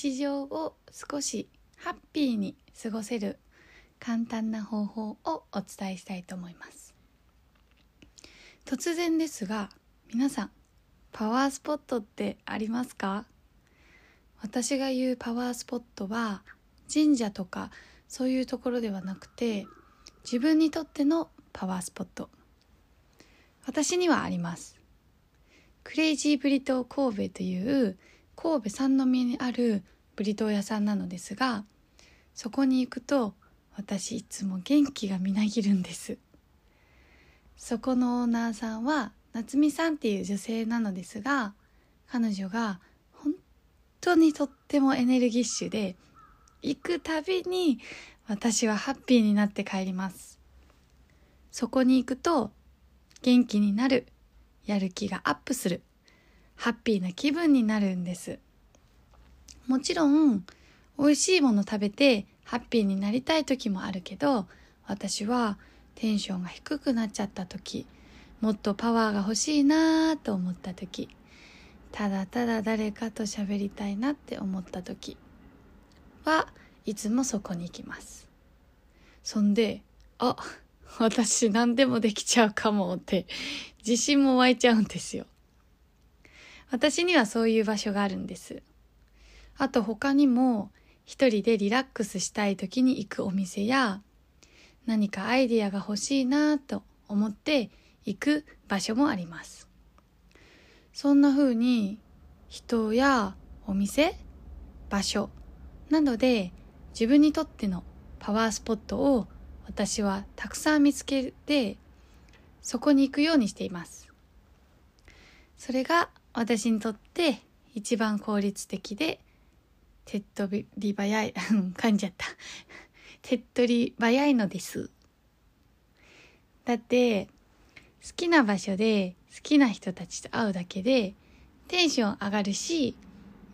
日常を少しハッピーに過ごせる簡単な方法をお伝えしたいと思います。突然ですが皆さんパワースポットってありますか？私が言うパワースポットは神社とかそういうところではなくて自分にとってのパワースポット。私にはあります。クレイジーブリトー神戸という神戸三宮にあるブリトー屋さんなのですがそこに行くと私いつも元気がみなぎるんです。そこのオーナーさんは夏美さんっていう女性なのですが彼女が本当にとってもエネルギッシュで行くたびに私はハッピーになって帰ります。そこに行くと元気になるやる気がアップする。ハッピーな気分になるんです。もちろん美味しいもの食べてハッピーになりたい時もあるけど私はテンションが低くなっちゃった時もっとパワーが欲しいなぁと思った時ただただ誰かと喋りたいなって思った時はいつもそこに行きます。そんであ私何でもできちゃうかもって自信も湧いちゃうんですよ。私にはそういう場所があるんです。あと他にも一人でリラックスしたい時に行くお店や何かアイディアが欲しいなと思って行く場所もあります。そんな風に人やお店場所などで自分にとってのパワースポットを私はたくさん見つけてそこに行くようにしています。それが私にとって一番効率的で手っ取り早い。噛んじゃった。手っ取り早いのです。だって好きな場所で好きな人たちと会うだけでテンション上がるし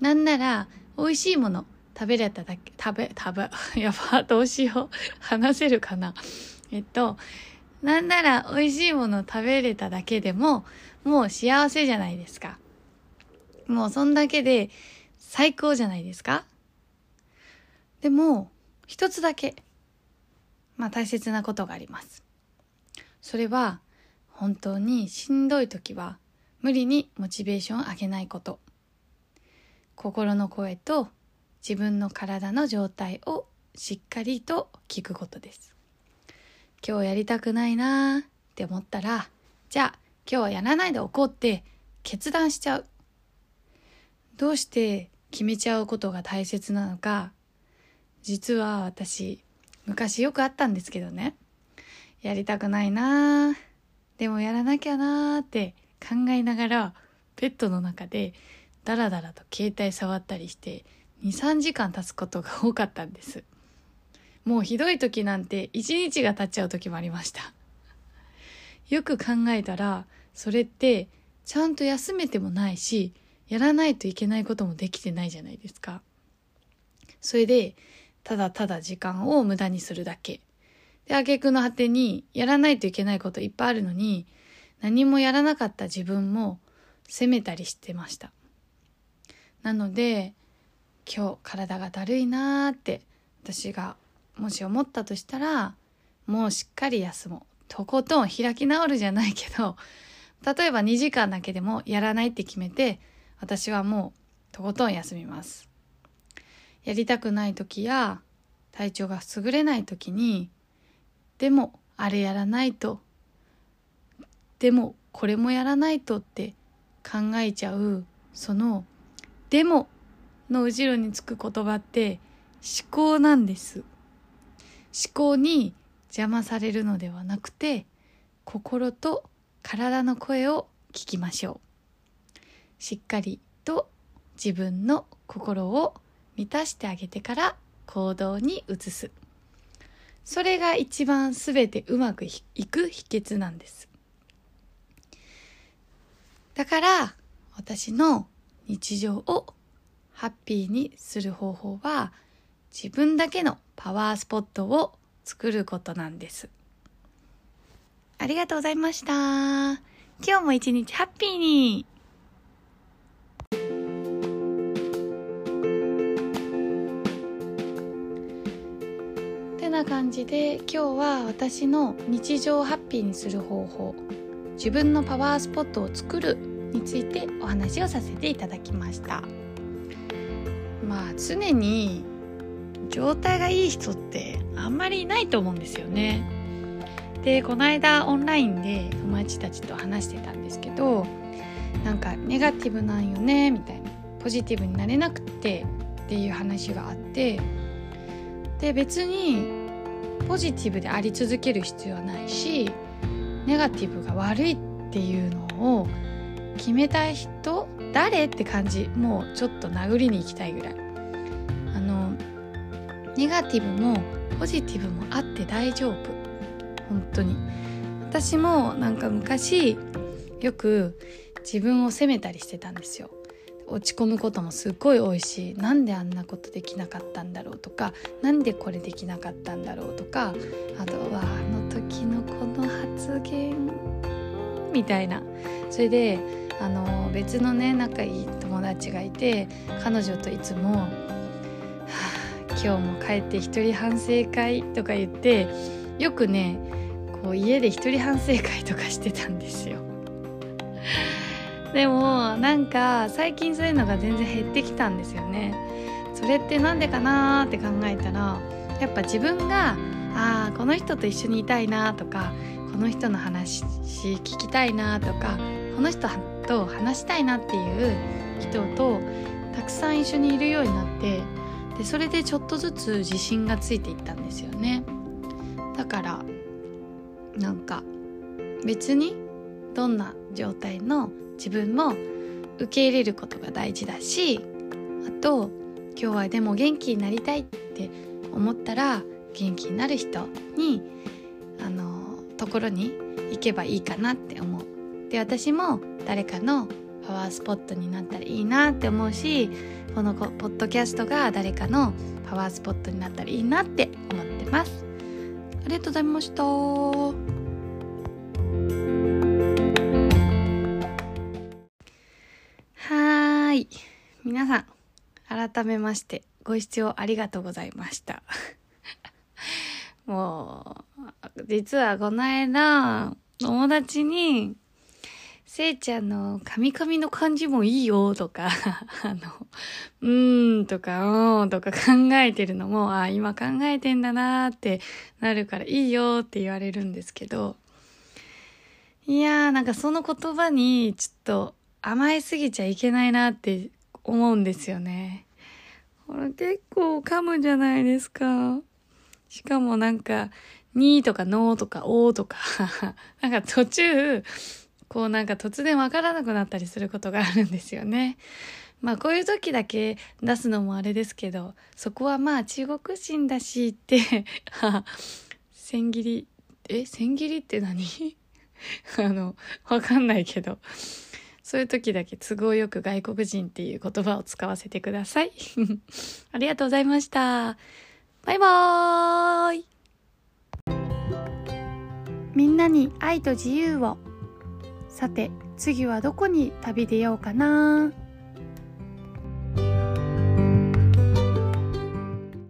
なんなら美味しいもの食べれただけ食べ食べ やばどうしよう。話せるかな。えっとなんなら美味しいもの食べれただけでももう幸せじゃないですか。もうそんだけで最高じゃないですか。でも一つだけまあ大切なことがあります。それは本当にしんどい時は無理にモチベーションを上げないこと。心の声と自分の体の状態をしっかりと聞くことです。今日やりたくないなーって思ったらじゃあ今日はやらないでおこうって決断しちゃう。どうして決めちゃうことが大切なのか実は私昔よくあったんですけどね。やりたくないなーでもやらなきゃなーって考えながらベッドの中でダラダラと携帯触ったりして23時間経つことが多かったんです。もうひどい時なんて1日が経っちゃう時もありました。よく考えたらそれってちゃんと休めてもないしやらないといけないこともできてないじゃないですか。それでただただ時間を無駄にするだけ。で挙句の果てにやらないといけないこといっぱいあるのに何もやらなかった自分も責めたりしてました。なので今日体がだるいなーって私がもし思ったとしたらもうしっかり休もう。とことん開き直るじゃないけど例えば2時間だけでもやらないって決めて私はもうとことん休みます。やりたくない時や体調が優れない時にでもあれやらないとでもこれもやらないとって考えちゃうその「でも」の後ろにつく言葉って思考なんです。思考に邪魔されるのではなくて心と体の声を聞きましょう。しっかりと自分の心を満たしてあげてから行動に移す。それが一番すべてうまくいく秘訣なんです。だから私の日常をハッピーにする方法は自分だけのパワースポットを作ることなんです。ありがとうございました。今日も一日ハッピーに。感じで今日は私の日常をハッピーにする方法自分のパワースポットを作るについてお話をさせていただきました。まあ常に状態がいい人ってあんまりいないと思うんですよね。でこの間オンラインで友達たちと話してたんですけどなんかネガティブなんよねみたいな。ポジティブになれなくってっていう話があってで別にポジティブであり続ける必要はないしネガティブが悪いっていうのを決めたい人誰って感じもうちょっと殴りに行きたいぐらい。あのネガティブもポジティブもあって大丈夫。本当に。私もなんか昔よく自分を責めたりしてたんですよ。落ち込むこともすっごい多いしなんであんなことできなかったんだろうとかなんでこれできなかったんだろうとかあとはあの時のこの発言みたいなそれであの別のね仲いい友達がいて彼女といつも「はあ今日も帰って一人反省会」とか言ってよくねこう家で一人反省会とかしてたんですよ。でもなんか最近そういうのが全然減ってきたんですよね。それって何でかなって考えたらやっぱ自分がああこの人と一緒にいたいなとかこの人の話聞きたいなとかこの人と話したいなっていう人とたくさん一緒にいるようになってでそれでちょっとずつ自信がついていったんですよねだからなんか別にどんな状態の自分も受け入れることが大事だしあと今日はでも元気になりたいって思ったら元気になる人にあのところに行けばいいかなって思う。で私も誰かのパワースポットになったらいいなって思うしこのポッドキャストが誰かのパワースポットになったらいいなって思ってます。ありがとうございました。はい。皆さん改めましてご視聴ありがとうございました。もう実はこの間友達にせいちゃんのカミカミの感じもいいよとか、あの、うーんとか、うんとか考えてるのも、あ、今考えてんだなってなるからいいよって言われるんですけど、いやーなんかその言葉にちょっと甘えすぎちゃいけないなって思うんですよね。ほら結構噛むじゃないですか。しかもなんか、にとかのとかおとか、なんか途中、こうなんか突然わからなくなったりすることがあるんですよね。まあこういう時だけ出すのもあれですけど、そこはまあ中国人だしって、千切り、え、千切りって何？あの、わかんないけど、そういう時だけ都合よく外国人っていう言葉を使わせてください。ありがとうございました。バイバーイみんなに愛と自由を。さて次はどこに旅出ようかな